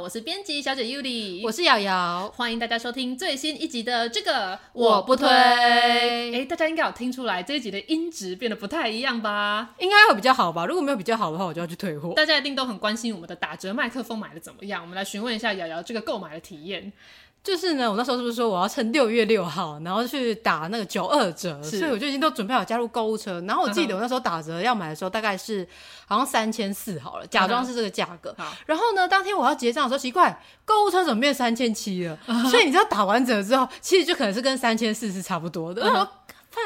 我是编辑小姐 Yuli，我是瑶瑶，欢迎大家收听最新一集的这个我不推。哎，大家应该有听出来这一集的音质变得不太一样吧？应该会比较好吧？如果没有比较好的话，我就要去退货。大家一定都很关心我们的打折麦克风买的怎么样？我们来询问一下瑶瑶这个购买的体验。就是呢，我那时候是不是说我要趁六月六号，然后去打那个九二折，所以我就已经都准备好加入购物车。然后我记得我那时候打折要买的时候，大概是好像三千四好了，假装是这个价格。好，然后呢，当天我要结账的时候，奇怪，购物车怎么变三千七了？所以你知道打完折之后，其实就可能是跟三千四是差不多的。然后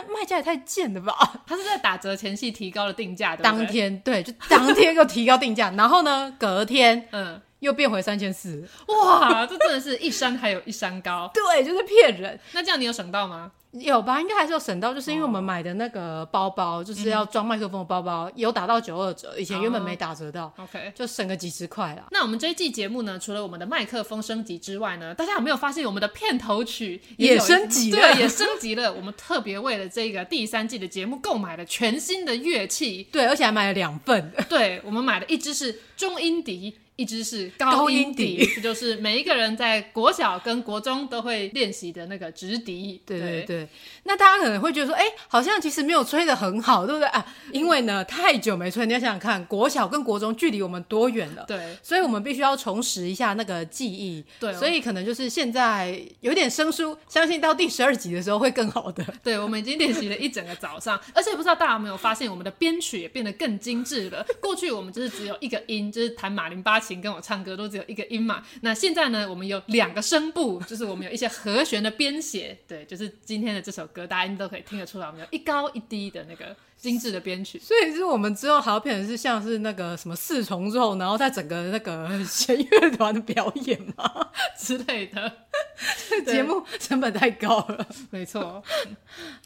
卖家也太贱了吧？他是在打折前夕提高了定价的，当天对，就当天又提高定价，然后呢，隔天嗯。又变回三千四，哇！这真的是一山还有一山高，对，就是骗人。那这样你有省到吗？有吧，应该还是有省到，就是因为我们买的那个包包，哦、就是要装麦克风的包包，嗯、有打到九二折，以前原本没打折到、哦、，OK，就省个几十块啦。那我们这一季节目呢，除了我们的麦克风升级之外呢，大家有没有发现我们的片头曲也，也升级了？对，也升级了。我们特别为了这个第三季的节目购买了全新的乐器，对，而且还买了两份。对，我们买了一支是中音笛。一支是高音笛，这就是每一个人在国小跟国中都会练习的那个直笛。对对对。那大家可能会觉得说，哎、欸，好像其实没有吹的很好，对不对啊？因为呢，太久没吹，你要想想看，国小跟国中距离我们多远了？对。所以我们必须要重拾一下那个记忆。对。所以可能就是现在有点生疏，相信到第十二集的时候会更好的。对，我们已经练习了一整个早上，而且不知道大家有没有发现，我们的编曲也变得更精致了。过去我们就是只有一个音，就是弹马林巴。琴跟我唱歌都只有一个音嘛，那现在呢，我们有两个声部，就是我们有一些和弦的编写，对，就是今天的这首歌，大家应该都可以听得出来，我们有一高一低的那个精致的编曲，所以是我们之后还要变成是像是那个什么四重奏，然后在整个那个弦乐团的表演嘛 之类的，节目成本太高了，没错。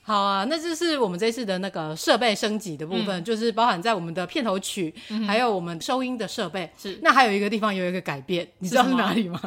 好啊，那就是我们这次的那个设备升级的部分，嗯、就是包含在我们的片头曲，嗯、还有我们收音的设备。是，那还有一个地方有一个改变，你知道是哪里吗？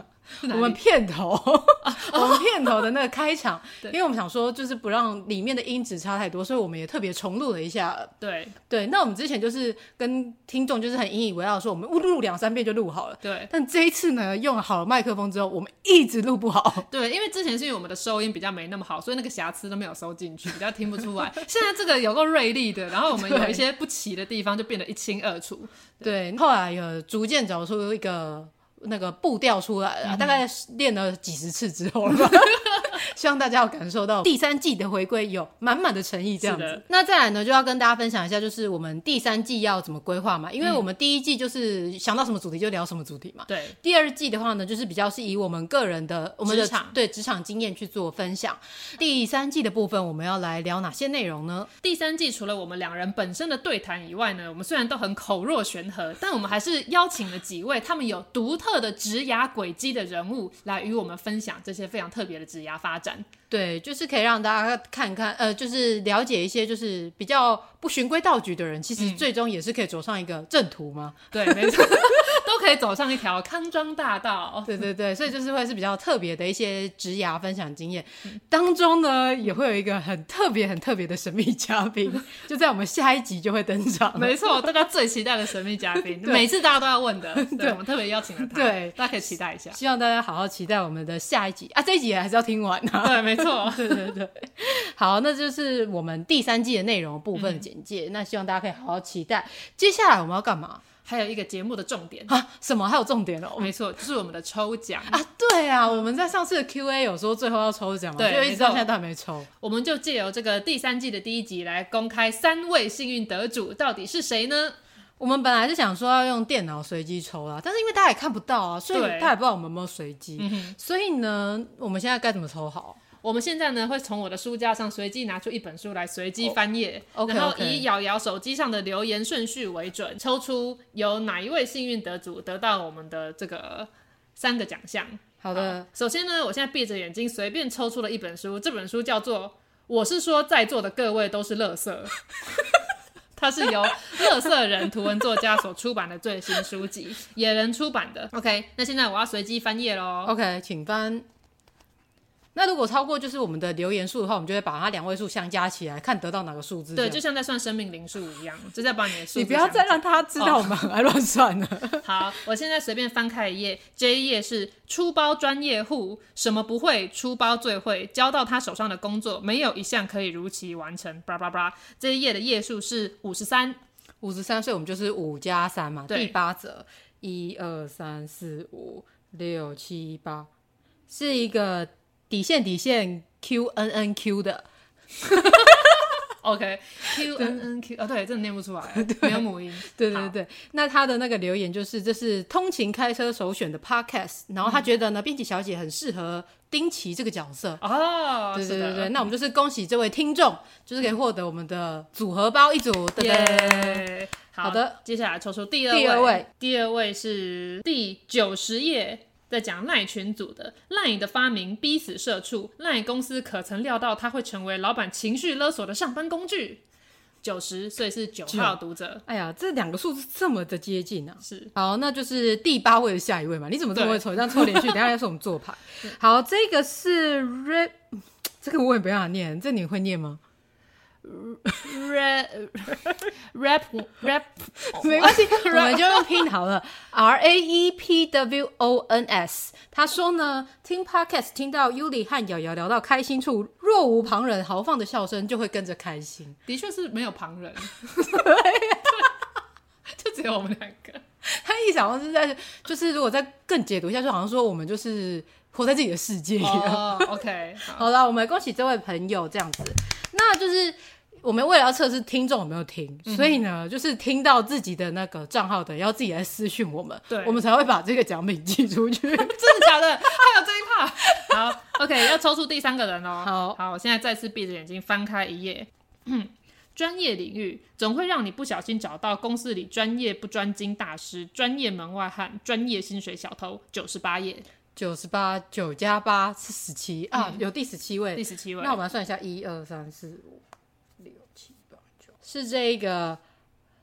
我们片头，我们片头的那个开场，因为我们想说，就是不让里面的音质差太多，所以我们也特别重录了一下。对对，那我们之前就是跟听众就是很引以为傲，说我们录录两三遍就录好了。对，但这一次呢，用了好了麦克风之后，我们一直录不好。对，因为之前是因为我们的收音比较没那么好，所以那个瑕疵都没有收进去，比较听不出来。现在这个有够锐利的，然后我们有一些不齐的地方就变得一清二楚。对，对，后来有逐渐找出一个。那个步调出来了，嗯、大概练了几十次之后了吧。希望大家要感受到第三季的回归有满满的诚意，这样子。的那再来呢，就要跟大家分享一下，就是我们第三季要怎么规划嘛？因为我们第一季就是想到什么主题就聊什么主题嘛。对。第二季的话呢，就是比较是以我们个人的我们的职场对职场经验去做分享。第三季的部分，我们要来聊哪些内容呢？第三季除了我们两人本身的对谈以外呢，我们虽然都很口若悬河，但我们还是邀请了几位他们有独特的职涯轨迹的人物来与我们分享这些非常特别的职涯发展。person 对，就是可以让大家看看，呃，就是了解一些，就是比较不循规蹈矩的人，其实最终也是可以走上一个正途嘛。对，没错。都可以走上一条康庄大道，对对对，所以就是会是比较特别的一些职涯分享经验，当中呢也会有一个很特别、很特别的神秘嘉宾，就在我们下一集就会登场。没错，大家最期待的神秘嘉宾，每次大家都要问的，对，对我们特别邀请了他，对，大家可以期待一下。希望大家好好期待我们的下一集啊，这一集还是要听完啊。对，没错，对对对。好，那就是我们第三季的内容部分的简介，嗯、那希望大家可以好好期待。接下来我们要干嘛？还有一个节目的重点啊？什么？还有重点哦？没错，就是我们的抽奖啊！对啊，我们在上次的 Q&A 有说最后要抽奖嘛？对，就一直到现在都还没抽。我们就借由这个第三季的第一集来公开三位幸运得主到底是谁呢？我们本来是想说要用电脑随机抽啦，但是因为大家也看不到啊，所以大家也不知道我们有没有随机。所以呢，我们现在该怎么抽好？我们现在呢，会从我的书架上随机拿出一本书来随机翻页，oh, okay, okay. 然后以瑶瑶手机上的留言顺序为准，抽出由哪一位幸运得主得到我们的这个三个奖项。好的，首先呢，我现在闭着眼睛随便抽出了一本书，这本书叫做《我是说在座的各位都是垃圾》，它是由垃圾人图文作家所出版的最新书籍，野人出版的。OK，那现在我要随机翻页喽。OK，请翻。那如果超过就是我们的留言数的话，我们就会把它两位数相加起来，看得到哪个数字。对，就像在算生命零数一样，就在把你的数。你不要再让他知道我们很爱乱算了。Oh. 好，我现在随便翻开一页，这一页是出包专业户，什么不会出包最会，交到他手上的工作没有一项可以如期完成。叭叭叭，这一页的页数是五十三，五十三，所以我们就是五加三嘛。第八折，一二三四五六七八，是一个。底线底线 Q N N Q 的，OK Q N N Q 啊，对，真的念不出来，没有母音。对对对，那他的那个留言就是，这是通勤开车首选的 Podcast，然后他觉得呢，编辑小姐很适合丁奇这个角色。哦。对对对对，那我们就是恭喜这位听众，就是可以获得我们的组合包一组。耶，好的，接下来抽出第二第二位，第二位是第九十页。在讲赖群组的赖的发明逼死社畜，赖公司可曾料到他会成为老板情绪勒索的上班工具？九十岁是九号读者。哎呀，这两个数字这么的接近啊！是，好，那就是第八位的下一位嘛？你怎么这么会抽？这样抽连续，等下要是我们做牌。好，这个是 rap，这个我也不要念，这你会念吗？rap rap rap 没关系，我们就用拼好了。R A E P W O N S。他说呢，听 podcast 听到 Yuli 和瑶瑶聊到开心处，若无旁人，豪放的笑声就会跟着开心。的确是没有旁人，就只有我们两个。他一想到是在，就是如果再更解读一下，就好像说我们就是活在自己的世界一样。Oh, OK，好了，我们恭喜这位朋友这样子。那就是我们为了要测试听众有没有听，嗯、所以呢，就是听到自己的那个账号的，要自己来私讯我们，对，我们才会把这个奖品寄出去。真的假的？还有这一趴？好，OK，要抽出第三个人哦。好，好，我现在再次闭着眼睛翻开一页。嗯，专业领域总会让你不小心找到公司里专业不专精大师、专业门外汉、专业薪水小偷。九十八页，九十八，九加八是十七啊，有第十七位，第十七位。那我们来算一下，一二三四五六七八九。是这个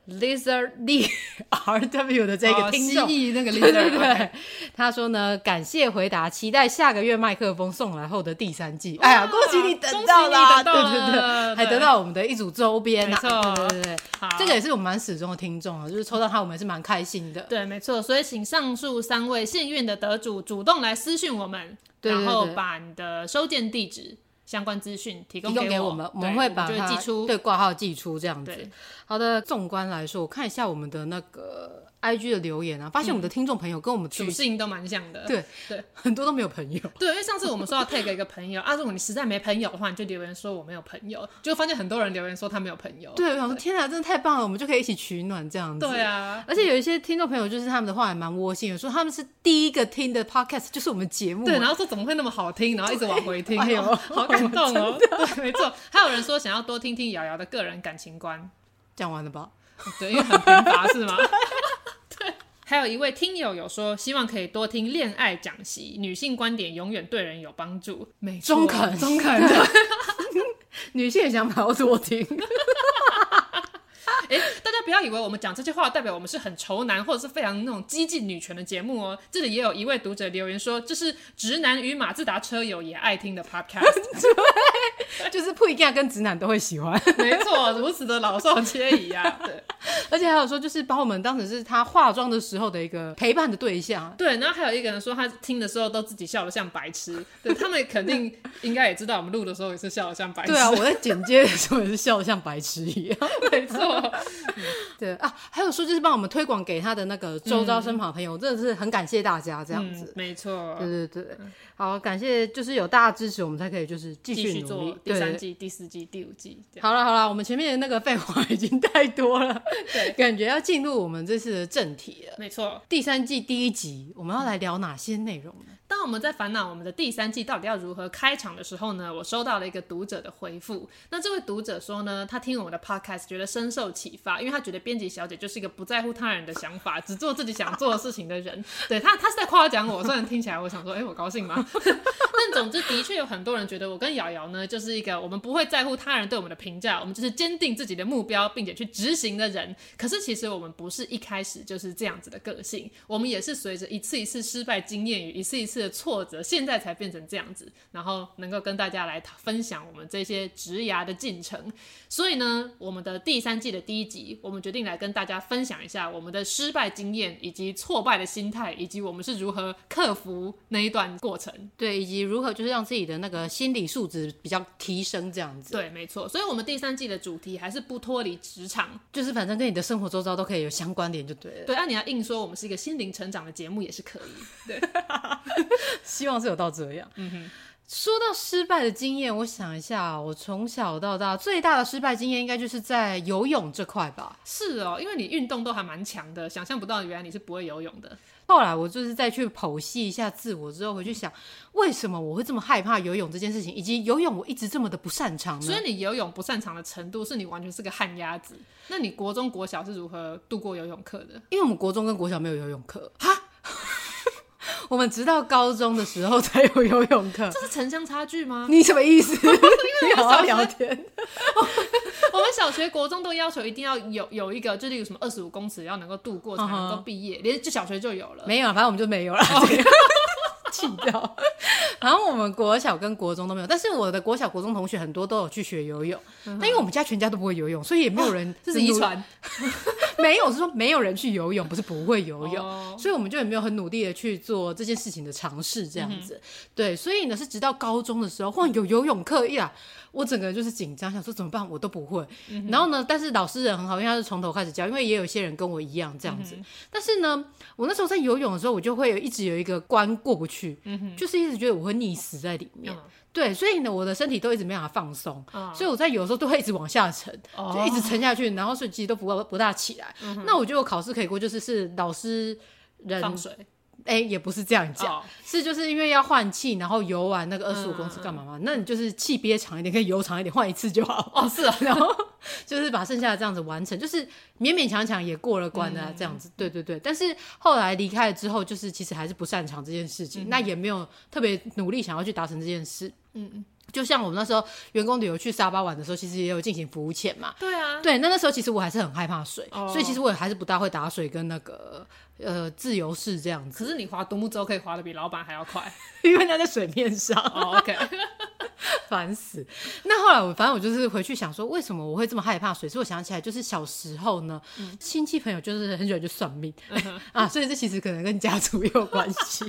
Lizard D R W 的这个听众，蜥蜴那个 Lizard，对对。对，他说呢，感谢回答，期待下个月麦克风送来后的第三季。哎呀，恭喜你等到了，对对对，还得到我们的一组周边，没错，对对对，这个也是我们蛮始终的听众啊，就是抽到他，我们也是蛮开心的。对，没错，所以请上述三位幸运的得主主动来私讯我们，然后把你的收件地址。相关资讯提供给我们，我们会把它寄出，对，挂号寄出这样子。好的，纵观来说，我看一下我们的那个。I G 的留言啊，发现我们的听众朋友跟我们属性都蛮像的。对对，很多都没有朋友。对，因为上次我们说要 tag 一个朋友啊，如果你实在没朋友的话，你就留言说我没有朋友，就发现很多人留言说他没有朋友。对，我想说天啊，真的太棒了，我们就可以一起取暖这样子。对啊，而且有一些听众朋友就是他们的话还蛮窝心的，说他们是第一个听的 podcast 就是我们节目。对，然后说怎么会那么好听，然后一直往回听，哎呦，好感动哦。对，没错，还有人说想要多听听瑶瑶的个人感情观。讲完了吧？对，因为很贫乏是吗？还有一位听友有说，希望可以多听恋爱讲习，女性观点永远对人有帮助。没错，中肯，中肯的，女性的想法要多听。哎，大家不要以为我们讲这些话代表我们是很仇男或者是非常那种激进女权的节目哦。这里也有一位读者留言说，这是直男与马自达车友也爱听的 podcast，对，就是不一定要跟直男都会喜欢。没错，如此的老少皆宜啊。对，而且还有说，就是把我们当成是他化妆的时候的一个陪伴的对象。对，然后还有一个人说，他听的时候都自己笑得像白痴。对，他们肯定应该也知道，我们录的时候也是笑得像白痴。对啊，我在剪接的时候也是笑得像白痴一样。没错。对啊，还有说就是帮我们推广给他的那个周遭身旁朋友，嗯、真的是很感谢大家这样子。嗯、没错，对对对，好感谢，就是有大家支持，我们才可以就是继续做第三季、第四季、第五季。好了好了，我们前面的那个废话已经太多了，对，感觉要进入我们这次的正题了。没错，第三季第一集，我们要来聊哪些内容呢？那我们在烦恼我们的第三季到底要如何开场的时候呢，我收到了一个读者的回复。那这位读者说呢，他听我的 podcast 觉得深受启发，因为他觉得编辑小姐就是一个不在乎他人的想法，只做自己想做的事情的人。对他，他是在夸奖我。虽然听起来我想说，哎、我高兴吗？但总之，的确有很多人觉得我跟瑶瑶呢，就是一个我们不会在乎他人对我们的评价，我们就是坚定自己的目标，并且去执行的人。可是其实我们不是一开始就是这样子的个性，我们也是随着一次一次失败经验与一次一次的挫折，现在才变成这样子，然后能够跟大家来分享我们这些职涯的进程。所以呢，我们的第三季的第一集，我们决定来跟大家分享一下我们的失败经验，以及挫败的心态，以及我们是如何克服那一段过程。对，以及如何就是让自己的那个心理素质比较提升，这样子。对，没错。所以，我们第三季的主题还是不脱离职场，就是反正跟你的生活周遭都可以有相关联，就对了。对，那、啊、你要硬说我们是一个心灵成长的节目也是可以。对。希望是有到这样。嗯哼，说到失败的经验，我想一下，我从小到大最大的失败经验，应该就是在游泳这块吧。是哦，因为你运动都还蛮强的，想象不到原来你是不会游泳的。后来我就是再去剖析一下自我之后，回去想，为什么我会这么害怕游泳这件事情，以及游泳我一直这么的不擅长呢？所以你游泳不擅长的程度，是你完全是个旱鸭子。那你国中、国小是如何度过游泳课的？因为我们国中跟国小没有游泳课。哈。我们直到高中的时候才有游泳课，这是城乡差距吗？你什么意思？你好好聊天。我们小学、国中都要求一定要有有一个，就是有什么二十五公尺要能够度过才能够毕业，连就小学就有了。没有，反正我们就没有了。弃掉。然后我们国小跟国中都没有，但是我的国小、国中同学很多都有去学游泳。但因为我们家全家都不会游泳，所以也没有人 这是遗传。没有，是说没有人去游泳，不是不会游泳，oh. 所以我们就也没有很努力的去做这件事情的尝试，这样子。Mm -hmm. 对，所以呢是直到高中的时候，忽然有游泳课一来，我整个人就是紧张，想说怎么办，我都不会。Mm -hmm. 然后呢，但是老师人很好，因为他是从头开始教，因为也有些人跟我一样这样子。Mm -hmm. 但是呢，我那时候在游泳的时候，我就会有一直有一个关过不去，mm -hmm. 就是一直觉得我会溺死在里面。Mm -hmm. 对，所以呢，我的身体都一直没办法放松，uh, 所以我在有的时候都会一直往下沉，uh, 就一直沉下去，然后所以其实都不不大起来。Uh. 那我觉得我考试可以过，就是是老师人放水，哎，也不是这样讲，uh. 是就是因为要换气，然后游完那个二十五公尺干嘛嘛？Uh. 那你就是气憋长一点，可以游长一点，换一次就好。哦，是啊，然后就是把剩下的这样子完成，就是勉勉强强也过了关的、啊、这样子。对对对，但是后来离开了之后，就是其实还是不擅长这件事情，uh. 那也没有特别努力想要去达成这件事。嗯嗯。就像我们那时候员工旅游去沙巴玩的时候，其实也有进行浮潜嘛。对啊，对，那那时候其实我还是很害怕水，oh. 所以其实我也还是不大会打水跟那个呃自由式这样子。可是你划独木舟可以划的比老板还要快，因为他在水面上。Oh, OK，烦死。那后来我反正我就是回去想说，为什么我会这么害怕水？所以我想起来，就是小时候呢，亲、嗯、戚朋友就是很喜欢去算命、嗯、啊，所以这其实可能跟家族也有关系。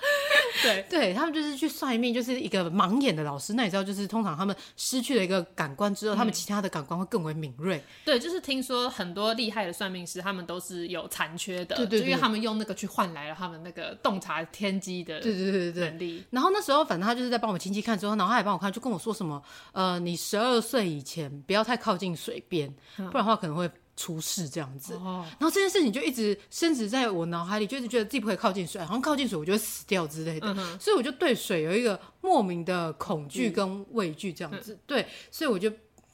对，对他们就是去算命，就是一个盲眼的老师。那你知道，就是通常他们失去了一个感官之后，嗯、他们其他的感官会更为敏锐。对，就是听说很多厉害的算命师，他们都是有残缺的，对对对，因为他们用那个去换来了他们那个洞察天机的，对对对对能力。然后那时候，反正他就是在帮我们亲戚看之后，然后他也帮我看，就跟我说什么，呃，你十二岁以前不要太靠近水边，不然的话可能会。出事这样子，然后这件事情就一直深植在我脑海里，就一直觉得自己不可以靠近水，好像靠近水我就会死掉之类的，嗯，所以我就对水有一个莫名的恐惧跟畏惧这样子，嗯，对，所以我就。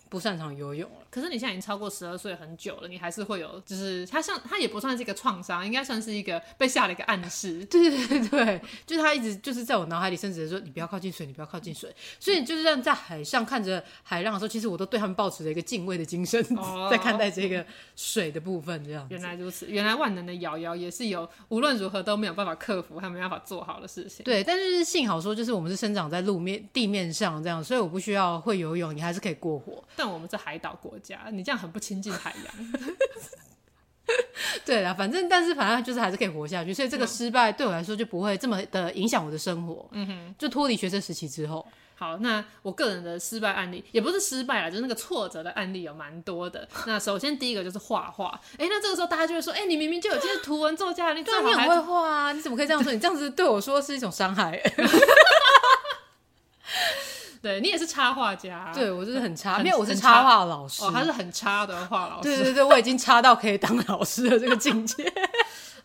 不擅长游泳了，可是你现在已经超过十二岁很久了，你还是会有，就是他像他也不算是一个创伤，应该算是一个被下了一个暗示。对对对对，就是他一直就是在我脑海里，甚至说你不要靠近水，你不要靠近水。所以就是让在海上看着海浪的时候，其实我都对他们保持着一个敬畏的精神，哦，在看待这个水的部分。这样原来如此，原来万能的瑶瑶也是有无论如何都没有办法克服，还没办法做好的事情。对，但是幸好说就是我们是生长在路面地面上这样，所以我不需要会游泳，你还是可以过活。但我们是海岛国家，你这样很不亲近海洋。对啦，反正但是反正就是还是可以活下去，所以这个失败对我来说就不会这么的影响我的生活。嗯哼，就脱离学生时期之后，好，那我个人的失败案例也不是失败啦，就是那个挫折的案例有蛮多的。那首先第一个就是画画，哎，那这个时候大家就会说，哎，你明明就有这些图文作家，你最好还会画啊，你怎么可以这样说？你这样子对我说是一种伤害。对你也是插画家，对我就是很差，没有我是插画老师，哦，他是很差的画老师，对对对，我已经差到可以当老师的这个境界。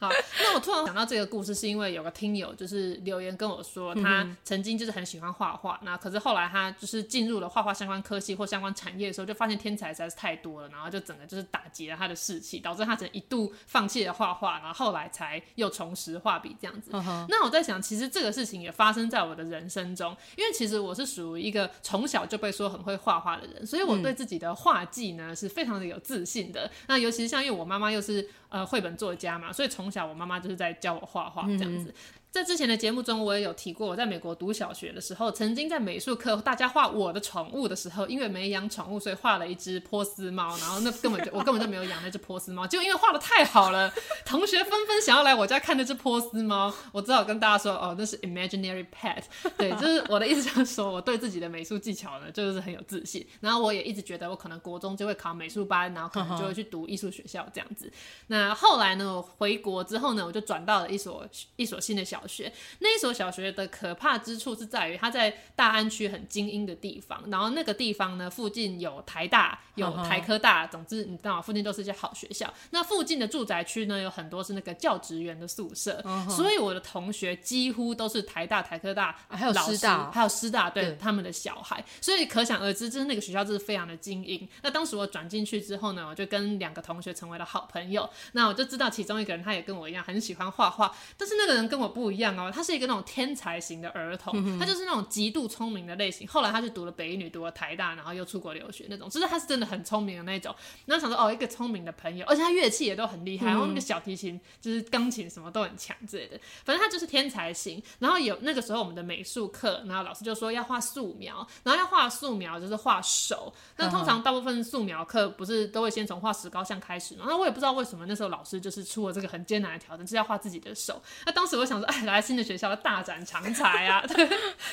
好，那我突然想到这个故事，是因为有个听友就是留言跟我说，他曾经就是很喜欢画画，那可是后来他就是进入了画画相关科系或相关产业的时候，就发现天才实在是太多了，然后就整个就是打击了他的士气，导致他只能一度放弃了画画，然后后来才又重拾画笔这样子。那我在想，其实这个事情也发生在我的人生中，因为其实我是属于一个从小就被说很会画画的人，所以我对自己的画技呢是非常的有自信的。那尤其是像因为我妈妈又是。呃，绘本作家嘛，所以从小我妈妈就是在教我画画这样子。在之前的节目中，我也有提过，我在美国读小学的时候，曾经在美术课大家画我的宠物的时候，因为没养宠物，所以画了一只波斯猫，然后那根本就我根本就没有养那只波斯猫，就因为画的太好了，同学纷纷想要来我家看那只波斯猫，我只好跟大家说，哦，那是 imaginary pet，对，就是我的意思就是说，我对自己的美术技巧呢，就是很有自信，然后我也一直觉得我可能国中就会考美术班，然后可能就会去读艺术学校这样子。那后来呢，我回国之后呢，我就转到了一所一所新的小。小学那一所小学的可怕之处是在于它在大安区很精英的地方，然后那个地方呢，附近有台大，有台科大，总之你知道附近都是一些好学校。那附近的住宅区呢，有很多是那个教职员的宿舍，所以我的同学几乎都是台大、台科大，还有师大，还有师大，对他们的小孩，所以可想而知，就是那个学校就是非常的精英。那当时我转进去之后呢，我就跟两个同学成为了好朋友。那我就知道其中一个人他也跟我一样很喜欢画画，但是那个人跟我不。一样哦，他是一个那种天才型的儿童，嗯、他就是那种极度聪明的类型。后来他就读了北一女，读了台大，然后又出国留学那种，就是他是真的很聪明的那种。然后想说哦，一个聪明的朋友，而且他乐器也都很厉害，然后那个小提琴就是钢琴什么都很强之类的。反正他就是天才型。然后有那个时候我们的美术课，然后老师就说要画素描，然后要画素描就是画手。那通常大部分素描课不是都会先从画石膏像开始吗？那我也不知道为什么那时候老师就是出了这个很艰难的挑战，就是要画自己的手。那当时我想说，哎。来新的学校要大展长才啊！对，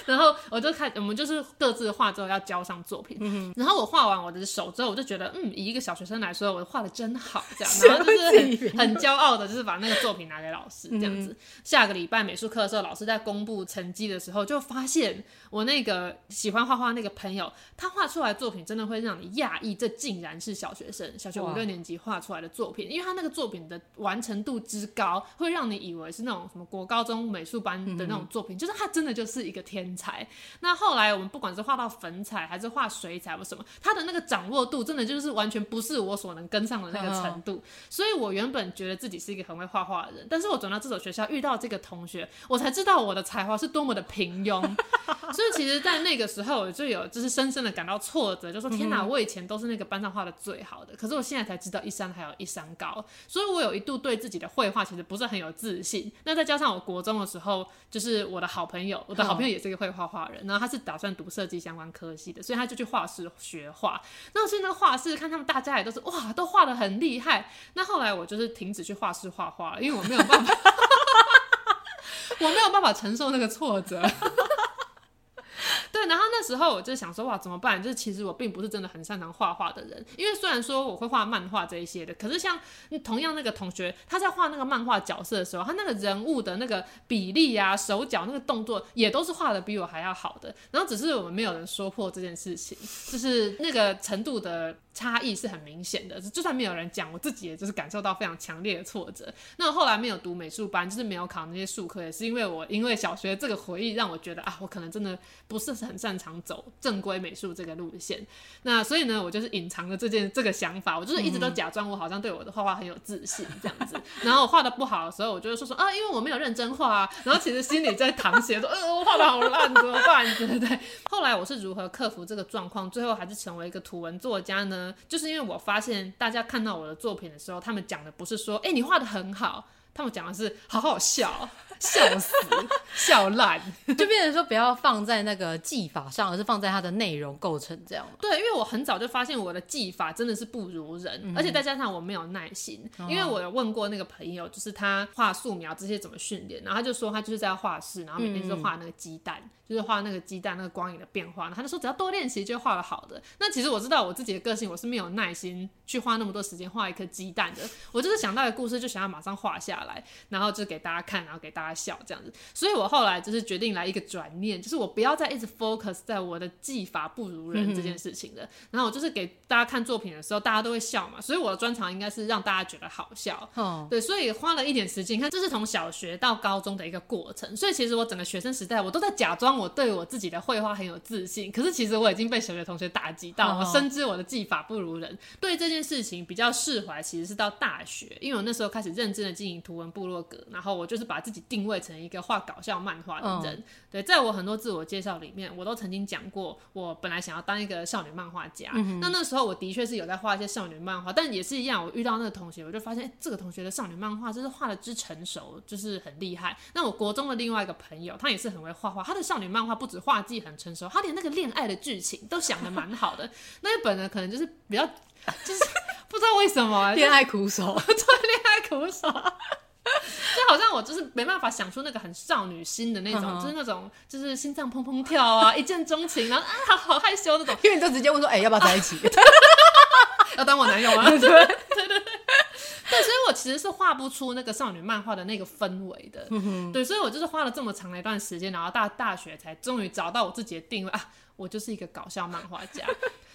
然后我就看，我们就是各自画之后要交上作品。嗯、然后我画完我的手之后，我就觉得，嗯，以一个小学生来说，我画的真好，这样。然后就是很很骄傲的，就是把那个作品拿给老师，这样子。嗯、下个礼拜美术课的时候，老师在公布成绩的时候，就发现我那个喜欢画画那个朋友，他画出来的作品真的会让你讶异，这竟然是小学生，小学五六年级画出来的作品，因为他那个作品的完成度之高，会让你以为是那种什么国高中。美术班的那种作品，嗯、就是他真的就是一个天才。那后来我们不管是画到粉彩还是画水彩或什么，他的那个掌握度真的就是完全不是我所能跟上的那个程度。所以我原本觉得自己是一个很会画画的人，但是我转到这所学校遇到这个同学，我才知道我的才华是多么的平庸。所以其实，在那个时候，我就有就是深深的感到挫折，就说天哪，我以前都是那个班上画的最好的，可是我现在才知道一山还有一山高。所以我有一度对自己的绘画其实不是很有自信。那再加上我国中。的时候，就是我的好朋友，我的好朋友也是一个会画画人，然后他是打算读设计相关科系的，所以他就去画室学画。那所以那个画室看他们大家也都是哇，都画的很厉害。那后来我就是停止去画室画画了，因为我没有办法，我没有办法承受那个挫折。对，然后那时候我就想说，哇，怎么办？就是其实我并不是真的很擅长画画的人，因为虽然说我会画漫画这一些的，可是像同样那个同学，他在画那个漫画角色的时候，他那个人物的那个比例啊、手脚那个动作，也都是画的比我还要好的。然后只是我们没有人说破这件事情，就是那个程度的。差异是很明显的，就算没有人讲，我自己也就是感受到非常强烈的挫折。那我后来没有读美术班，就是没有考那些术科，也是因为我因为小学这个回忆让我觉得啊，我可能真的不是很擅长走正规美术这个路线。那所以呢，我就是隐藏了这件这个想法，我就是一直都假装我好像对我的画画很有自信这样子。然后我画的不好的时候，我就会说说啊，因为我没有认真画啊。然后其实心里在淌血，说呃，我画的好烂，怎么办？对不对？后来我是如何克服这个状况，最后还是成为一个图文作家呢？就是因为我发现，大家看到我的作品的时候，他们讲的不是说，哎、你画的很好，他们讲的是好好笑。笑死，笑烂，就变成说不要放在那个技法上，而是放在它的内容构成这样。对，因为我很早就发现我的技法真的是不如人，嗯、而且再加上我没有耐心。嗯、因为我有问过那个朋友，就是他画素描这些怎么训练，然后他就说他就是在画室，然后每天就画那个鸡蛋，嗯、就是画那个鸡蛋那个光影的变化。然后他就说只要多练习就画得好的。那其实我知道我自己的个性，我是没有耐心去花那么多时间画一颗鸡蛋的。我就是想到一个故事就想要马上画下来，然后就给大家看，然后给大家。笑这样子。所以我后来就是决定来一个转念，就是我不要再一直 focus 在我的技法不如人这件事情了。嗯、然后我就是给大家看作品的时候，大家都会笑嘛，所以我的专长应该是让大家觉得好笑。哦、对，所以花了一点时间，你看这是从小学到高中的一个过程。所以其实我整个学生时代，我都在假装我对我自己的绘画很有自信，可是其实我已经被小学同学打击到，哦、我深知我的技法不如人。对这件事情比较释怀，其实是到大学，因为我那时候开始认真的经营图文部落格，然后我就是把自己定位成一个画搞笑漫画的人。哦、对，在我很多自我介绍里面，我都曾经讲过，我本来想要当一个少女漫画家。嗯、那那时候我的确是有在画一些少女漫画，但也是一样，我遇到那个同学，我就发现，哎，这个同学的少女漫画就是画的之成熟，就是很厉害。那我国中的另外一个朋友，他也是很会画画，他的少女漫画不止画技很成熟，他连那个恋爱的剧情都想的蛮好的。那一本呢，可能就是比较。就是 不知道为什么恋爱苦手，对，恋爱苦手，就好像我就是没办法想出那个很少女心的那种，就是那种就是心脏砰砰跳啊，一见钟情，然后啊好害羞那种，因为你就直接问说，哎，要不要在一起？要当我男友吗？对对对对，对，所以我其实是画不出那个少女漫画的那个氛围的，对，所以我就是花了这么长的一段时间，然后大大学才终于找到我自己的定位啊，我就是一个搞笑漫画家。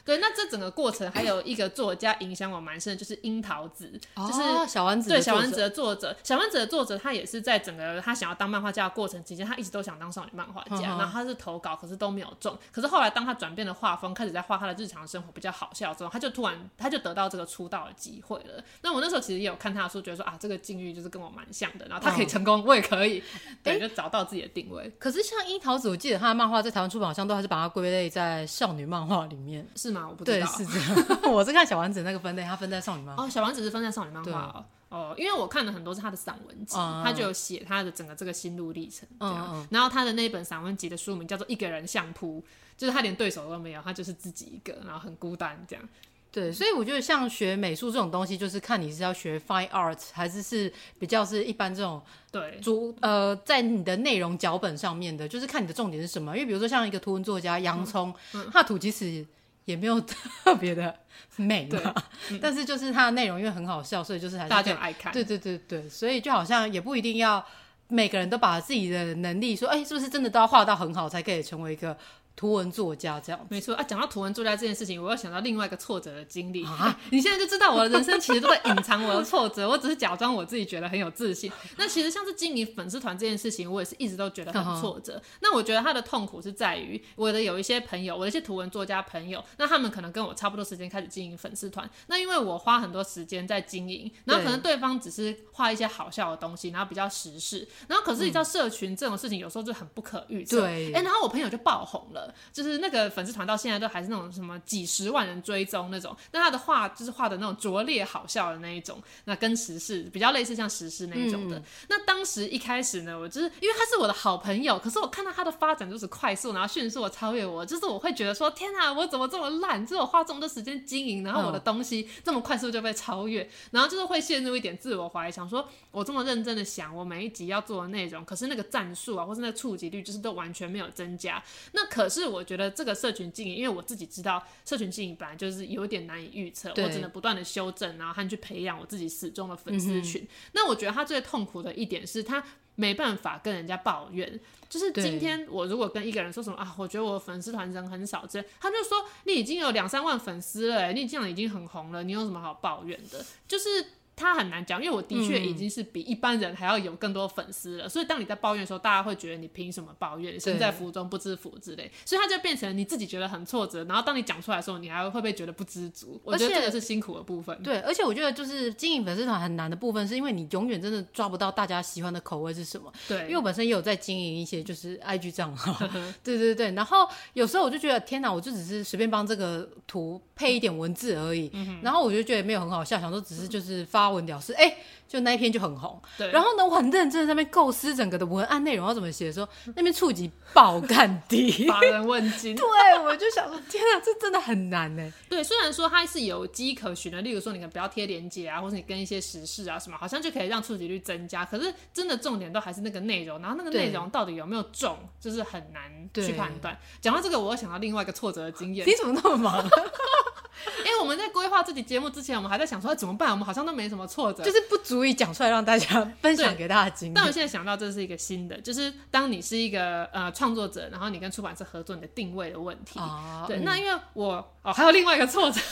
对，那这整个过程还有一个作家影响我蛮深的，就是樱桃子，哦、就是小丸子。对，小丸子的作者，小丸子的作者，他也是在整个他想要当漫画家的过程期间，他一直都想当少女漫画家。然后他是投稿，可是都没有中。可是后来当他转变了画风，开始在画他的日常生活比较好笑之后，他就突然他就得到这个出道的机会了。那我那时候其实也有看他的书，觉得说啊，这个境遇就是跟我蛮像的。然后他可以成功，嗯、我也可以，对，就找到自己的定位。可是像樱桃子，我记得他的漫画在台湾出版，好像都还是把它归类在少女漫画里面，是吗？我不知道。我是看小丸子那个分类，它分在少女漫画。哦，小丸子是分在少女漫画哦。哦，因为我看了很多是他的散文集，嗯、他就有写他的整个这个心路历程这样。嗯、然后他的那本散文集的书名叫做《一个人相扑》，就是他连对手都没有，他就是自己一个，然后很孤单这样。对，所以我觉得像学美术这种东西，就是看你是要学 fine art，还是是比较是一般这种对主呃，在你的内容脚本上面的，就是看你的重点是什么。因为比如说像一个图文作家洋葱，嗯嗯、他图其实。也没有特别的美嘛，嗯、但是就是它的内容因为很好笑，所以就是还是大家就爱看。对对对对，所以就好像也不一定要每个人都把自己的能力说，哎、欸，是不是真的都要画到很好才可以成为一个。图文作家这样没错啊。讲到图文作家这件事情，我又想到另外一个挫折的经历啊。你现在就知道我的人生其实都在隐藏我的挫折，我只是假装我自己觉得很有自信。那其实像是经营粉丝团这件事情，我也是一直都觉得很挫折。那我觉得他的痛苦是在于我的有一些朋友，我的一些图文作家朋友，那他们可能跟我差不多时间开始经营粉丝团。那因为我花很多时间在经营，然后可能对方只是画一些好笑的东西，然后比较时事。然后可是你知道社群这种事情有时候就很不可预测。对，哎，然后我朋友就爆红了，就是那个。粉丝团到现在都还是那种什么几十万人追踪那种，那他的画就是画的那种拙劣好笑的那一种，那跟时事比较类似，像时事那一种的。嗯、那当时一开始呢，我就是因为他是我的好朋友，可是我看到他的发展就是快速，然后迅速的超越我，就是我会觉得说，天啊，我怎么这么烂？就是我花这么多时间经营，然后我的东西这么快速就被超越，然后就是会陷入一点自我怀疑，想说我这么认真的想我每一集要做的内容，可是那个战数啊，或是那个触及率，就是都完全没有增加。那可是我觉得这个。社群经营，因为我自己知道，社群经营本来就是有点难以预测，我只能不断的修正，然后和去培养我自己始终的粉丝群。嗯、那我觉得他最痛苦的一点是他没办法跟人家抱怨，就是今天我如果跟一个人说什么啊，我觉得我粉丝团人很少，这他就说你已经有两三万粉丝了，你这样已经很红了，你有什么好抱怨的？就是。他很难讲，因为我的确已经是比一般人还要有更多粉丝了，嗯、所以当你在抱怨的时候，大家会觉得你凭什么抱怨？身在福中不知福之类，所以他就变成你自己觉得很挫折，然后当你讲出来的时候，你还会不会觉得不知足？我觉得这个是辛苦的部分。对，而且我觉得就是经营粉丝团很难的部分，是因为你永远真的抓不到大家喜欢的口味是什么。对，因为我本身也有在经营一些就是 IG 账号，对对对，然后有时候我就觉得天哪，我就只是随便帮这个图配一点文字而已，嗯、然后我就觉得没有很好笑，想说只是就是发文屌丝，哎、欸。就那一篇就很红，对。然后呢，我很认真在那边构思整个的文案内容要怎么写的时候，那边触及爆干低，乏人问津。对，我就想说，天啊，这真的很难呢。对，虽然说它是有迹可循的，例如说你可能不要贴链接啊，或者你跟一些时事啊什么，好像就可以让触及率增加。可是真的重点都还是那个内容，然后那个内容到底有没有中，就是很难去判断。讲到这个，我又想到另外一个挫折的经验。你怎么那么忙？因为我们们在规划这集节目之前，我们还在想说怎么办？我们好像都没什么挫折，就是不足以讲出来让大家分享给大家经历。但我现在想到这是一个新的，就是当你是一个呃创作者，然后你跟出版社合作，你的定位的问题。哦、对、嗯，那因为我哦还有另外一个挫折。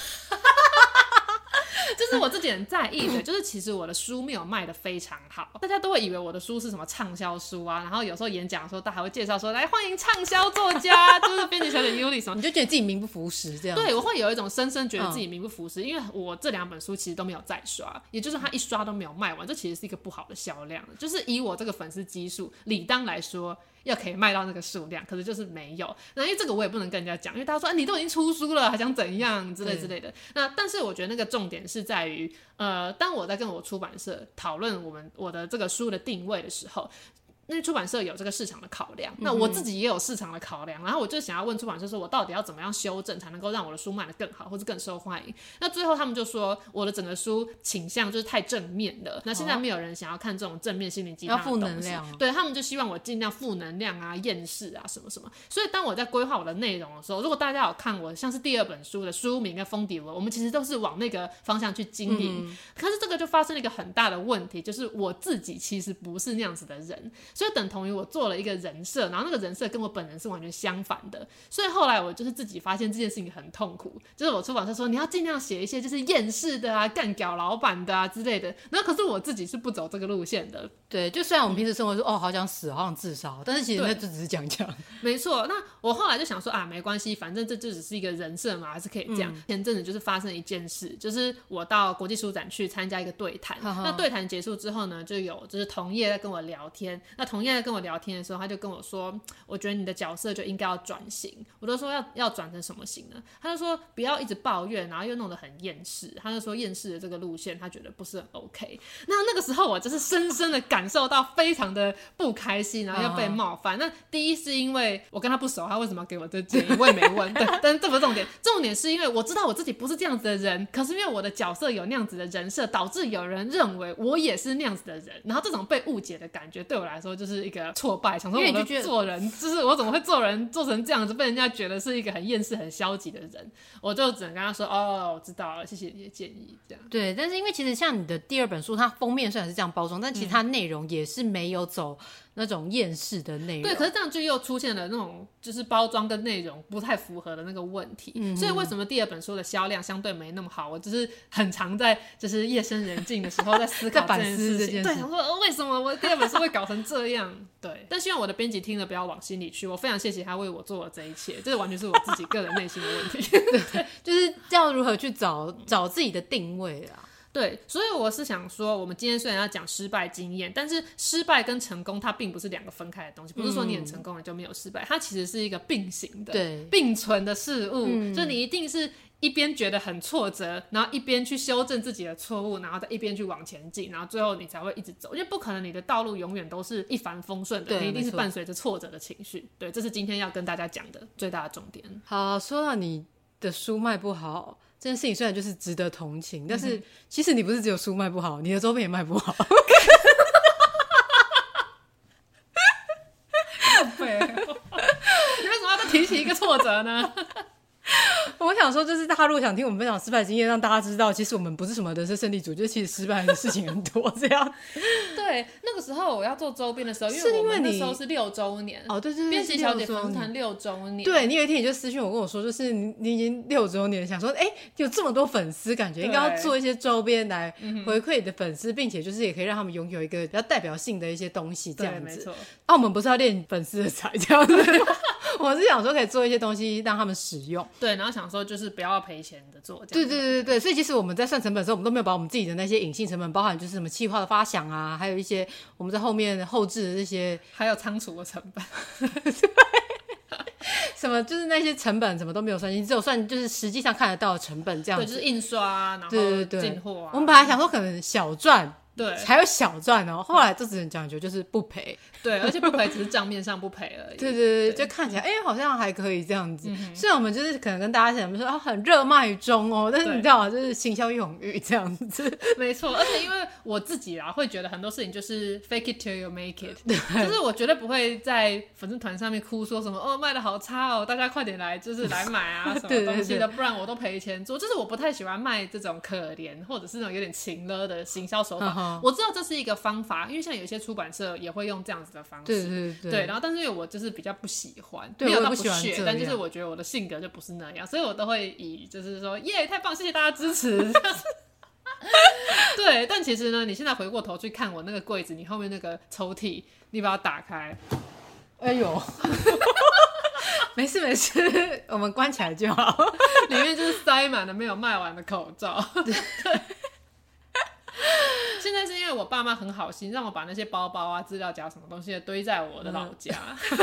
这是我自己很在意的，就是其实我的书没有卖的非常好，大家都会以为我的书是什么畅销书啊，然后有时候演讲的时候，大家还会介绍说来欢迎畅销作家，就是编辑小姐 Yuli 什么，你就觉得自己名不符实这样？对，我会有一种深深觉得自己名不符实，嗯、因为我这两本书其实都没有再刷，也就是他一刷都没有卖完，这其实是一个不好的销量，就是以我这个粉丝基数，理当来说。要可以卖到那个数量，可是就是没有。那因为这个我也不能跟人家讲，因为大家说，啊，你都已经出书了，还想怎样之类之类的。那但是我觉得那个重点是在于，呃，当我在跟我出版社讨论我们我的这个书的定位的时候。因为出版社有这个市场的考量，那我自己也有市场的考量，嗯、然后我就想要问出版社说，我到底要怎么样修正，才能够让我的书卖得更好，或者更受欢迎？那最后他们就说，我的整个书倾向就是太正面了，那现在没有人想要看这种正面心灵鸡汤的东西，要负能量，对，他们就希望我尽量负能量啊、厌世啊什么什么。所以当我在规划我的内容的时候，如果大家有看我像是第二本书的书名跟封底文，我们其实都是往那个方向去经营。嗯、可是这个就发生了一个很大的问题，就是我自己其实不是那样子的人，所以等同于我做。了一个人设，然后那个人设跟我本人是完全相反的，所以后来我就是自己发现这件事情很痛苦。就是我出版社说，你要尽量写一些就是厌世的啊、干屌老板的啊之类的，那可是我自己是不走这个路线的。对，就虽然我们平时生活说、嗯、哦好想死，好想自杀，但是其实那就只是讲讲。没错，那我后来就想说啊，没关系，反正这就只是一个人设嘛，还是可以这样。嗯、前阵子就是发生一件事，就是我到国际书展去参加一个对谈，那对谈结束之后呢，就有就是同业在跟我聊天，那同样在跟我聊天。的时候，他就跟我说：“我觉得你的角色就应该要转型。”我都说要要转成什么型呢？他就说不要一直抱怨，然后又弄得很厌世。他就说厌世的这个路线，他觉得不是很 OK。那那个时候，我就是深深的感受到非常的不开心，然后又被冒犯。那第一是因为我跟他不熟，他为什么要给我这建议？我也没问。对，但是这不是重点，重点是因为我知道我自己不是这样子的人，可是因为我的角色有那样子的人设，导致有人认为我也是那样子的人，然后这种被误解的感觉对我来说就是一个挫败。想说我的做人，就是我怎么会做人做成这样子，被人家觉得是一个很厌世、很消极的人，我就只能跟他说：“哦，我知道了，谢谢你的建议。”这样。对，但是因为其实像你的第二本书，它封面虽然是这样包装，但其实它内容也是没有走。那种厌世的内容，对，可是这样就又出现了那种就是包装跟内容不太符合的那个问题。嗯，所以为什么第二本书的销量相对没那么好？我只是很常在就是夜深人静的时候在思考 这件事情。对，想说为什么我第二本书会搞成这样？对，但希望我的编辑听了不要往心里去。我非常谢谢他为我做了这一切，这完全是我自己个人内心的问题。对，就是要如何去找找自己的定位啊。对，所以我是想说，我们今天虽然要讲失败经验，但是失败跟成功它并不是两个分开的东西，不是说你很成功了就没有失败，它其实是一个并行的、对并存的事物。嗯、就你一定是一边觉得很挫折，然后一边去修正自己的错误，然后再一边去往前进，然后最后你才会一直走，因为不可能你的道路永远都是一帆风顺的，你一定是伴随着挫折的情绪。对，这是今天要跟大家讲的最大的重点。好，说到你的书卖不好。这件事情虽然就是值得同情，但是其实你不是只有书卖不好，你的周边也卖不好。你为什么要再提起一个挫折呢？我想说，就是大家如果想听我们分享失败经验，让大家知道，其实我们不是什么人生胜利组，就是其实失败的事情很多。这样，对，那个时候我要做周边的时候，因为我们那时候是六周年哦，对对对，编辑小姐粉丝团六周年。对，你有一天你就私信我跟我说，就是你你已经六周年，想说，哎，有这么多粉丝，感觉应该要做一些周边来回馈你的粉丝，并且就是也可以让他们拥有一个比较代表性的一些东西，这样子。没错。啊，我们不是要练粉丝的才，这样子。我是想说，可以做一些东西让他们使用。对，然后想说就是不要赔钱的做。对对对对，所以其实我们在算成本的时候，我们都没有把我们自己的那些隐性成本，包含就是什么企划的发想啊，还有一些我们在后面后置的这些，还有仓储的成本，对，什么就是那些成本什么都没有算进，只有算就是实际上看得到的成本这样子。对，就是印刷，然后进货啊。我们本来想说可能小赚。对，还有小赚哦。后来就只能讲究就是不赔，对，而且不赔只是账面上不赔而已。对对对，就看起来哎，好像还可以这样子。虽然我们就是可能跟大家讲我们说啊，很热卖中哦，但是你知道，就是行销冗余这样子。没错，而且因为我自己啊，会觉得很多事情就是 fake it till you make it，就是我绝对不会在粉丝团上面哭说什么哦卖的好差哦，大家快点来就是来买啊 什么东西的，不然我都赔钱做。就是我不太喜欢卖这种可怜或者是那种有点情勒的行销手法。我知道这是一个方法，因为像有些出版社也会用这样子的方式，对对对，对。然后但是我就是比较不喜欢，没有到不屑，但就是我觉得我的性格就不是那样，所以我都会以就是说耶太棒，谢谢大家支持。对，但其实呢，你现在回过头去看我那个柜子，你后面那个抽屉，你把它打开，哎呦，没事没事，我们关起来就好，里面就是塞满了没有卖完的口罩。对。现在是因为我爸妈很好心，让我把那些包包啊、资料夹什么东西堆在我的老家，嗯、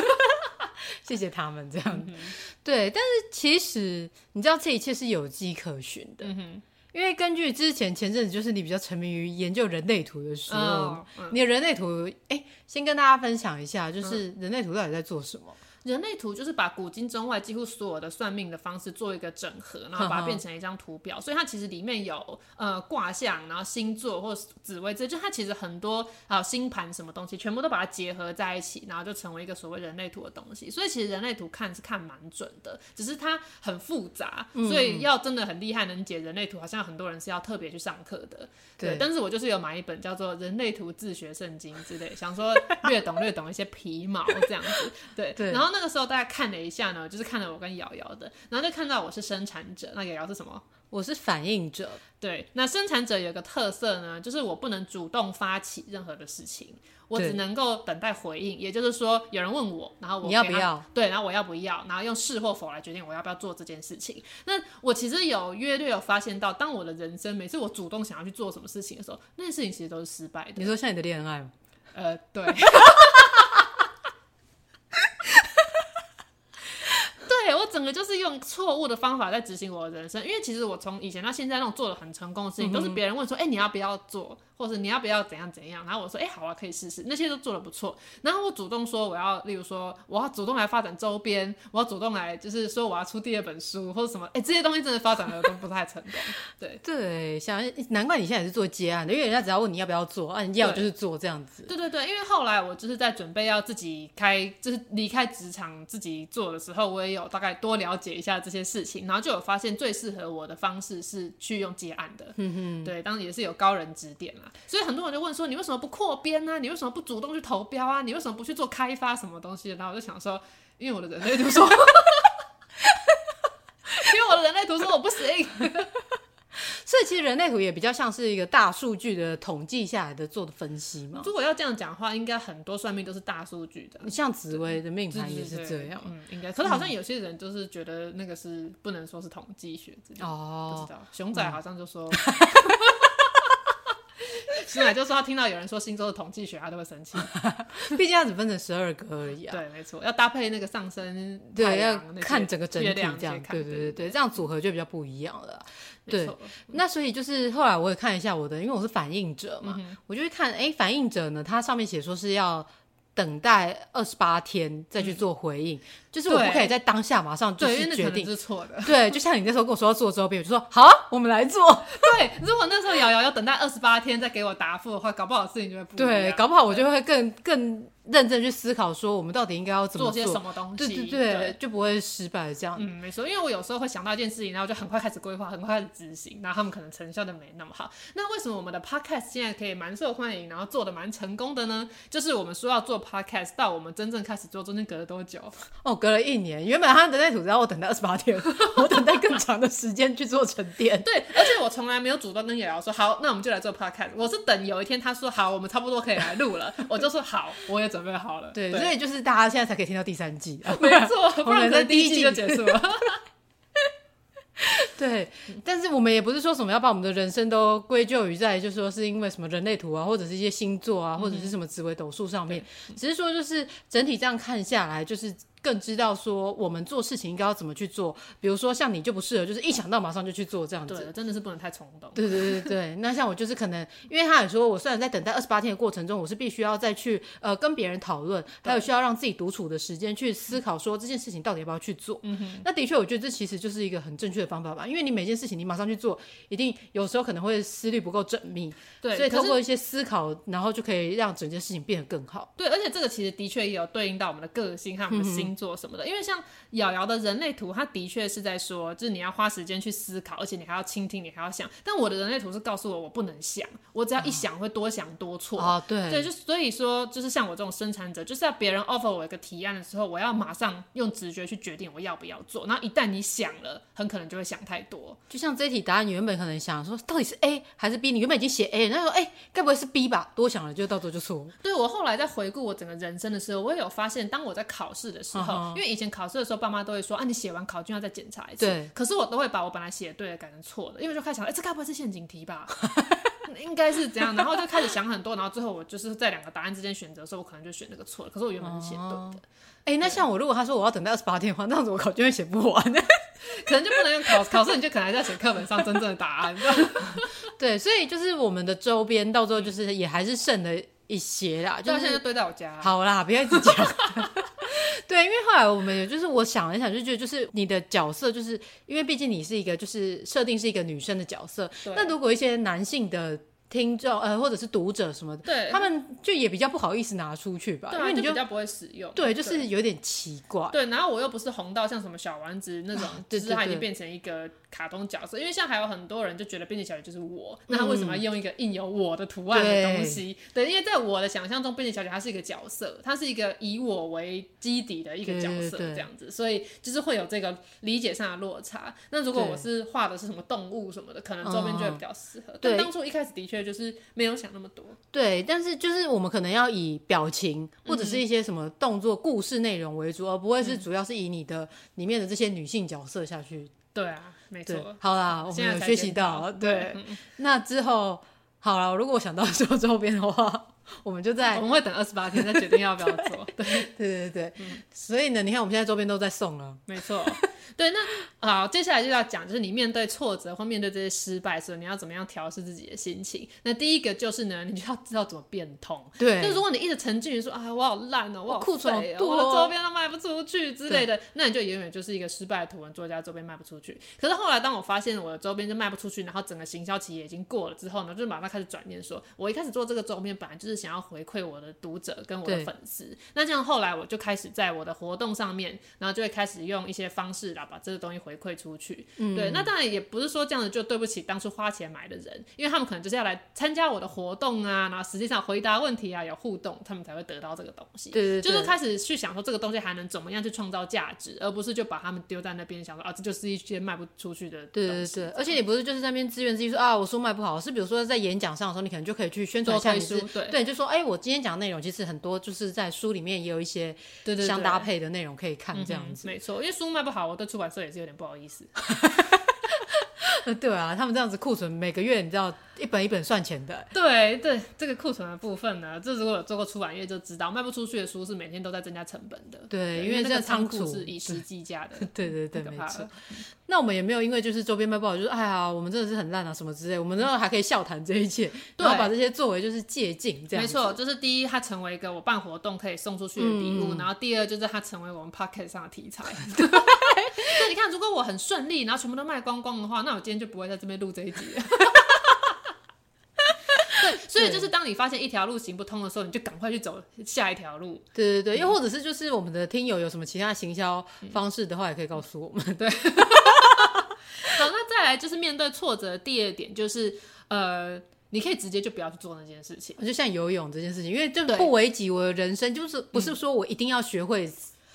谢谢他们这样。嗯、对，但是其实你知道这一切是有迹可循的。嗯因为根据之前前阵子，就是你比较沉迷于研究人类图的时候，哦嗯、你的人类图，哎，先跟大家分享一下，就是人类图到底在做什么？人类图就是把古今中外几乎所有的算命的方式做一个整合，然后把它变成一张图表。呵呵，所以它其实里面有呃卦象，然后星座或紫微，这就它其实很多还有星盘什么东西，全部都把它结合在一起，然后就成为一个所谓人类图的东西。所以其实人类图看是看蛮准的，只是它很复杂，所以要真的很厉害能解人类图，好像很多人是要特别去上课的。对，对，但是我就是有买一本叫做《人类图自学圣经》之类，想说略懂略懂一些皮毛这样子。对，对，然后那个时候大家看了一下呢，就是看了我跟瑶瑶的，然后就看到我是生产者，那瑶瑶是什么？我是反应者。对，那生产者有个特色呢，就是我不能主动发起任何的事情，我只能够等待回应。也就是说，有人问我，然后我你要不要？对，然后我要不要？然后用是或否来决定我要不要做这件事情。那我其实有约略有发现到，当我的人生每次我主动想要去做什么事情的时候，那件事情其实都是失败的。你说像你的恋爱吗？呃，对。整个就是用错误的方法在执行我的人生，因为其实我从以前到现在那种做的很成功的事情，嗯、都是别人问说，哎、欸，你要不要做？或者你要不要怎样怎样？然后我说，哎、欸，好啊，可以试试。那些都做的不错。然后我主动说我要，例如说我要主动来发展周边，我要主动来就是说我要出第二本书或者什么，哎、欸，这些东西真的发展的都不太成功。对对，想难怪你现在也是做接案的，因为人家只要问你要不要做，啊，你要就是做这样子。对对对，因为后来我就是在准备要自己开，就是离开职场自己做的时候，我也有大概多了解一下这些事情，然后就有发现最适合我的方式是去用接案的。嗯哼，对，当然也是有高人指点啦，所以很多人就问。说你为什么不扩编呢？你为什么不主动去投标啊？你为什么不去做开发什么东西？然后我就想说，因为我的人类图说，因为我的人类图说我不行。所以其实人类图也比较像是一个大数据的统计下来的做的分析嘛。如果要这样讲的话，应该很多算命都是大数据的。你像紫薇的命盘也是这样，嗯，应该。可是好像有些人就是觉得那个是不能说是统计学之类的哦，不知道。熊仔好像就说。嗯熊仔就说他听到有人说星座的统计学，他都会生气。毕竟它只分成十二个而已啊。对，没错，要搭配那个上升，对，要看整个整体这样。对对对对，这样组合就比较不一样了。对，那所以就是后来我也看一下我的，因为我是反应者嘛，我就会看，哎，反应者呢，它上面写说是要等待二十八天再去做回应。就是我不可以在当下马上就是决定，是错的。对，就像你那时候跟我说要做周边，我就说好啊，我们来做。对，如果那时候瑶瑶要等待二十八天再给我答复的话，搞不好事情就会不。对，搞不好我就会更更认真去思考，说我们到底应该要怎么做些什么东西。对对对，就不会失败这样。嗯，没错，因为我有时候会想到一件事情，然后就很快开始规划，很快开始执行，然后他们可能成效的没那么好。那为什么我们的 podcast 现在可以蛮受欢迎，然后做的蛮成功的呢？就是我们说要做 podcast，到我们真正开始做，中间隔了多久？哦，隔了一年，原本。他人类图只要我等待二十八天，我等待更长的时间去做沉淀。对，而且我从来没有主动跟瑶瑶说好，那我们就来做 podcast。我是等有一天他说好，我们差不多可以来录了，我就说好，我也准备好了。对，对所以就是大家现在才可以听到第三季，没错，不然在第一季就结束了。对，但是我们也不是说什么要把我们的人生都归咎于在，就是说是因为什么人类图啊，或者是一些星座啊，或者是什么紫微斗数上面，嗯、只是说就是整体这样看下来，就是。更知道说我们做事情应该要怎么去做。比如说像你就不适合，就是一想到马上就去做这样子。对，真的是不能太冲动。对对对对，那像我就是可能，因为他也说，我虽然在等待二十八天的过程中，我是必须要再去呃跟别人讨论，还有需要让自己独处的时间去思考说这件事情到底要不要去做。嗯哼。那的确，我觉得这其实就是一个很正确的方法吧，因为你每件事情你马上去做，一定有时候可能会思虑不够缜密。对。所以通过一些思考，然后就可以让整件事情变得更好。对，而且这个其实的确也有对应到我们的个性和我们的星座什么的，嗯、因为像瑶瑶的人类图，它的确是在说，就是你要花时间去思考，而且你还要倾听，你还要想。但我的人类图是告诉我，我不能想，我只要一想会多想多错。哦，对，对，就所以说，就是像我这种生产者，就是要别人 offer 我一个提案的时候，我要马上用直觉去决定我要不要做。然后一旦你想了，很可能就会想太多。就像这一题答案，你原本可能想说到底是 A 还是 B，你原本已经写 A，然后说哎，该不会是 B 吧？多想了，就到时候就错。对，我后来在回顾我整个人生的时候，我也有发现，当我在考试的时候，嗯、因为以前考试的时候，爸妈都会说啊，你写完考卷要再检查一次。对。可是我都会把我本来写对的改成错的，因为就开始想，哎，这该不会是陷阱题吧？应该是这样，然后就开始想很多，然后最后我就是在两个答案之间选择的时候，我可能就选那个错了。可是我原本是写对的。哎、哦，那像我如果他说我要等到二十八天的话，那样子我考卷会写不完，可能就不能用考考试，你就可能还在写课本上真正的答案。对，所以就是我们的周边到最后就是也还是剩了一些啦，就是现在堆在我家。好啦，不要一直讲。对，因为后来我们也就是我想了一想，就觉得就是你的角色，就是因为毕竟你是一个就是设定是一个女生的角色，那如果一些男性的。听众呃，或者是读者什么的，对，他们就也比较不好意思拿出去吧，对啊，因为你就，就比较不会使用，对，就是有点奇怪，对。然后我又不是红到像什么小丸子那种，啊、对对对，就是他已经变成一个卡通角色，因为像还有很多人就觉得便利小姐就是我，那他为什么要用一个印有我的图案的东西？嗯、对，因为在我的想象中，便利小姐她是一个角色，她是一个以我为基底的一个角色，这样子，所以就是会有这个理解上的落差。那如果我是画的是什么动物什么的，可能周边就会比较适合。嗯、但当初一开始的确就是没有。想那么多，对，但是就是我们可能要以表情或者是一些什么动作、故事内容为主，嗯、而不会是主要是以你的里面的这些女性角色下去。对啊，没错。好啦，我们有学习到，对。嗯、那之后，好了，如果我想到做周边的话。我们就在，我们会等二十八天再决定要不要做。对对对对，嗯、所以呢，你看我们现在周边都在送了，没错。对，那好，接下来就要讲，就是你面对挫折或面对这些失败的时候，你要怎么样调试自己的心情？那第一个就是呢，你就要知道怎么变通。对，就如果你一直沉浸于说啊，我好烂哦，我库存好多，我的周边都卖不出去之类的，那你就永远就是一个失败的图文作家，周边卖不出去。可是后来当我发现我的周边就卖不出去，然后整个行销期也已经过了之后呢，就马上开始转念说，我一开始做这个周边本来就是。想要回馈我的读者跟我的粉丝，那这样后来我就开始在我的活动上面，然后就会开始用一些方式来把这个东西回馈出去。嗯，对，那当然也不是说这样子就对不起当初花钱买的人，因为他们可能就是要来参加我的活动啊，然后实际上回答问题啊，有互动，他们才会得到这个东西。对对对，就是开始去想说这个东西还能怎么样去创造价值，而不是就把他们丢在那边，想说啊，这就是一些卖不出去的。对对对，而且你不是就是在那边自怨自艾说啊，我书卖不好，是比如说在演讲上的时候，你可能就可以去宣传一下你书，对对。就说，哎、欸，我今天讲的内容其实很多，就是在书里面也有一些相搭配的内容可以看，这样子。没错，因为书卖不好，我对出版社也是有点不好意思。对啊，他们这样子库存每个月，你知道。一本一本算钱的，对对，这个库存的部分呢，这如果有做过出版业就知道，卖不出去的书是每天都在增加成本的。对，因为这个仓库是以时计价的。对对对，没错。那我们也没有因为就是周边卖不好，就是哎呀，我们真的是很烂啊什么之类，我们之后还可以笑谈这一切，然后把这些作为就是借鉴这样。没错，就是第一，它成为一个我办活动可以送出去的礼物，然后第二就是它成为我们 p o c k e t 上的题材。你看，如果我很顺利，然后全部都卖光光的话，那我今天就不会在这边录这一集。对所以就是当你发现一条路行不通的时候，你就赶快去走下一条路。对对对，又或者是就是我们的听友有什么其他行销方式的话，也可以告诉我们。对。好，那再来就是面对挫折的第二点，就是呃，你可以直接就不要去做那件事情，就像游泳这件事情，因为就不为己我的人生，就是不是说我一定要学会。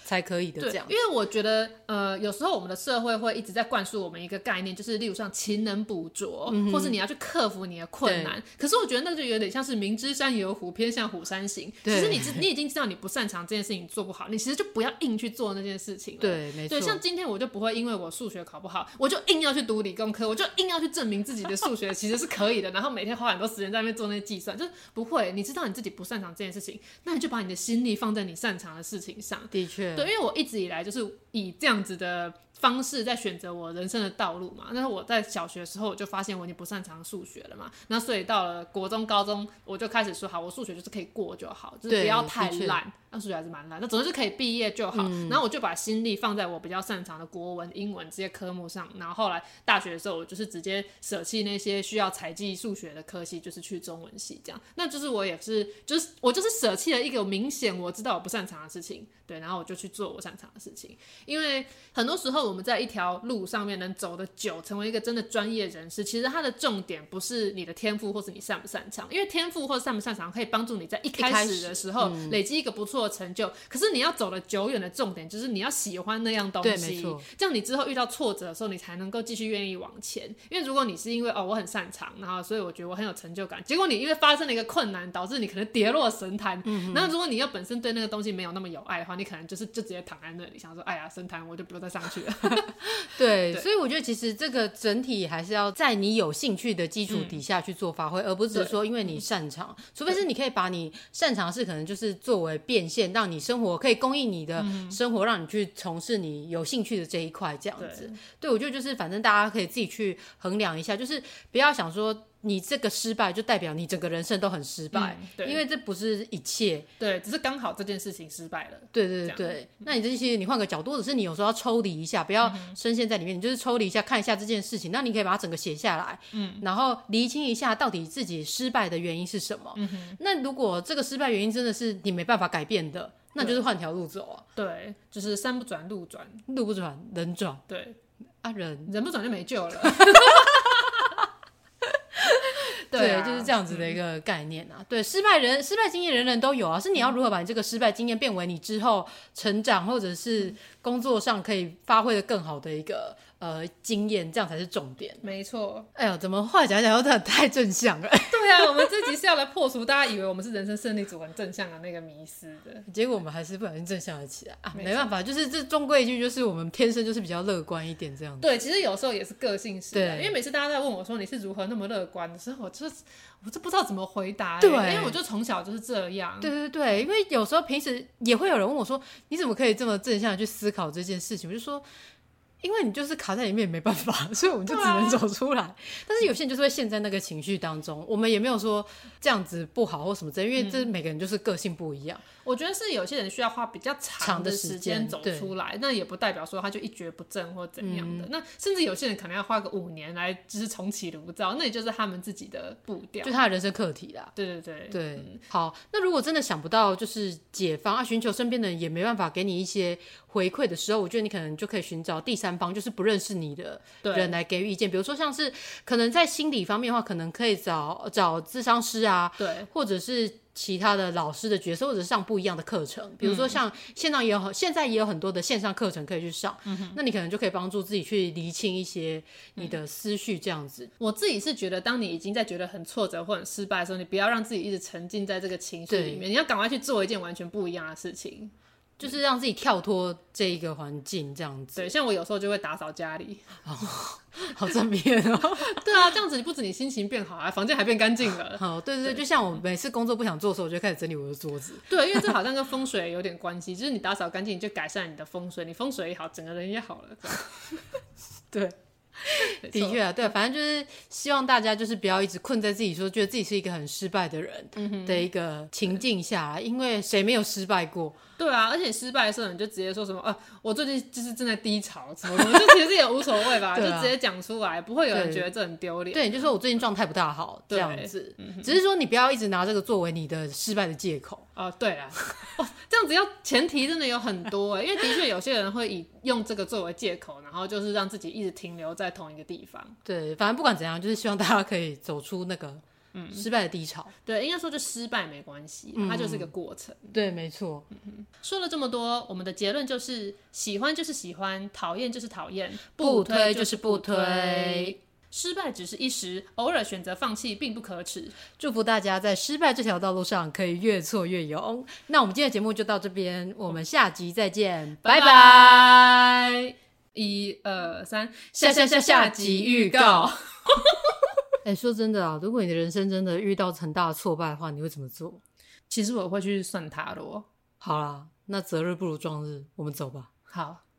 才可以的这样，因为我觉得，呃，有时候我们的社会会一直在灌输我们一个概念，就是例如像勤能补拙，嗯、或是你要去克服你的困难。可是我觉得那就有点像是明知山有虎，偏向虎山行。对其实你知你已经知道你不擅长这件事情做不好，你其实就不要硬去做那件事情了。对，没错。对，像今天我就不会因为我数学考不好，我就硬要去读理工科，我就硬要去证明自己的数学其实是可以的，然后每天花很多时间在那边做那些计算，就是不会。你知道你自己不擅长这件事情，那你就把你的心力放在你擅长的事情上。的确。对，因为我一直以来就是以这样子的。方式在选择我人生的道路嘛。但是我在小学的时候我就发现我已经不擅长数学了嘛。那所以到了国中、高中，我就开始说好，我数学就是可以过就好，就是不要太烂。那数学还是蛮烂，那总之是可以毕业就好。嗯。然后我就把心力放在我比较擅长的国文、英文这些科目上。然后后来大学的时候，我就是直接舍弃那些需要采计数学的科系，就是去中文系这样。那就是我也是，就是我就是舍弃了一个明显我知道我不擅长的事情，对，然后我就去做我擅长的事情。因为很多时候我们在一条路上面能走得久，成为一个真的专业人士，其实它的重点不是你的天赋或是你擅不擅长，因为天赋或者擅不擅长可以帮助你在一开始的时候累积一个不错的成就。可是你要走得久远的重点就是你要喜欢那样东西，这样你之后遇到挫折的时候，你才能够继续愿意往前。因为如果你是因为哦我很擅长，然后所以我觉得我很有成就感，结果你因为发生了一个困难，导致你可能跌落神坛。嗯，然后如果你又本身对那个东西没有那么有爱的话，你可能就是就直接躺在那里，想说哎呀神坛我就不用再上去了。对，所以我觉得其实这个整体还是要在你有兴趣的基础底下去做发挥，嗯，而不是说因为你擅长，除非是你可以把你擅长的事可能就是作为变现，让你生活可以供应你的生活，让你去从事你有兴趣的这一块这样子。对，对，我觉得就是反正大家可以自己去衡量一下，就是不要想说。你这个失败就代表你整个人生都很失败，嗯、对，因为这不是一切，对，只是刚好这件事情失败了。对对对对，那你这些你换个角度，或者是你有时候要抽离一下，不要深陷在里面，嗯，你就是抽离一下，看一下这件事情，那你可以把它整个写下来，嗯，然后厘清一下到底自己失败的原因是什么。嗯，那如果这个失败原因真的是你没办法改变的，那就是换条路走啊。对，就是山不转路转，路不转人转。对，啊人人不转就没救了。对，啊、就是这样子的一个概念啊。嗯、对，失败人失败经验人人都有啊，是你要如何把你这个失败经验变为你之后成长或者是工作上可以发挥的更好的一个。呃，经验这样才是重点。没错。哎呀，怎么话讲讲又太太正向了？对啊，我们这集是要来破除大家以为我们是人生胜利组很正向的那个迷失的。结果我们还是不小心正向了起来啊！没办法，就是这终归一句，就是我们天生就是比较乐观一点这样子。对，其实有时候也是个性使然。因为每次大家在问我说你是如何那么乐观的时候，我就我就不知道怎么回答、欸。对，因为我就从小就是这样。对对对，因为有时候平时也会有人问我说，你怎么可以这么正向的去思考这件事情？我就说。因为你就是卡在里面也没办法，所以我们就只能走出来。啊、但是有些人就是会陷在那个情绪当中，我们也没有说这样子不好或什么之类，因为这每个人就是个性不一样。我觉得是有些人需要花比较长的时间走出来，那也不代表说他就一蹶不振或怎样的。嗯、那甚至有些人可能要花个五年来就是重启炉灶，那也就是他们自己的步调，就他的人生课题啦。对对对对、嗯，好。那如果真的想不到就是解方啊，寻求身边的人也没办法给你一些回馈的时候，我觉得你可能就可以寻找第三方，就是不认识你的人来给予意见。比如说像是可能在心理方面的话，可能可以找找咨商师啊，对，或者是。其他的老师的角色，或者上不一样的课程，比如说像线上也有，嗯、现在也有很多的线上课程可以去上，嗯，那你可能就可以帮助自己去厘清一些你的思绪，这样子，嗯。我自己是觉得，当你已经在觉得很挫折或很失败的时候，你不要让自己一直沉浸在这个情绪里面，你要赶快去做一件完全不一样的事情。就是让自己跳脱这一个环境，这样子。对，像我有时候就会打扫家里，哦，好正面哦。对啊，这样子你不止你心情变好啊，房间还变干净了。好，对对对，就像我每次工作不想做的时候，我就开始整理我的桌子。对，因为这好像跟风水有点关系，就是你打扫干净，你就改善你的风水，你风水也好，整个人也好了。对。的确啊，对，反正就是希望大家就是不要一直困在自己说觉得自己是一个很失败的人的一个情境下，因为谁没有失败过？对啊，而且失败的时候你就直接说什么啊，我最近就是正在低潮，什么什么，就 其实也无所谓吧，就直接讲出来，不会有人觉得这很丢脸。对，你就说我最近状态不大好这样子，只是说你不要一直拿这个作为你的失败的借口。哦，对啊，哦，这样子要前提真的有很多哎，因为的确有些人会以用这个作为借口，然后就是让自己一直停留在同一个地方。对，反正不管怎样，就是希望大家可以走出那个。嗯，失败的低潮，对，应该说就失败没关系，嗯，它就是一个过程。对，没错。嗯，说了这么多，我们的结论就是：喜欢就是喜欢，讨厌就是讨厌，不推就是不推。失败只是一时，偶尔选择放弃并不可耻。祝福大家在失败这条道路上可以越挫越勇。那我们今天的节目就到这边，我们下集再见，拜拜。一二三，下下下下集预告。哎，说真的啊，如果你的人生真的遇到很大的挫败的话，你会怎么做？其实我会去算塔罗。好啦，那择日不如撞日，我们走吧。好。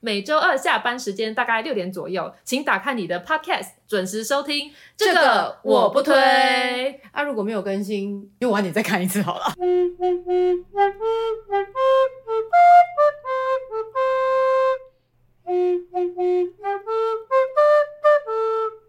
每周二下班时间大概六点左右，请打开你的 Podcast，准时收听。这个我不推。啊，如果没有更新，就晚点再看一次好了。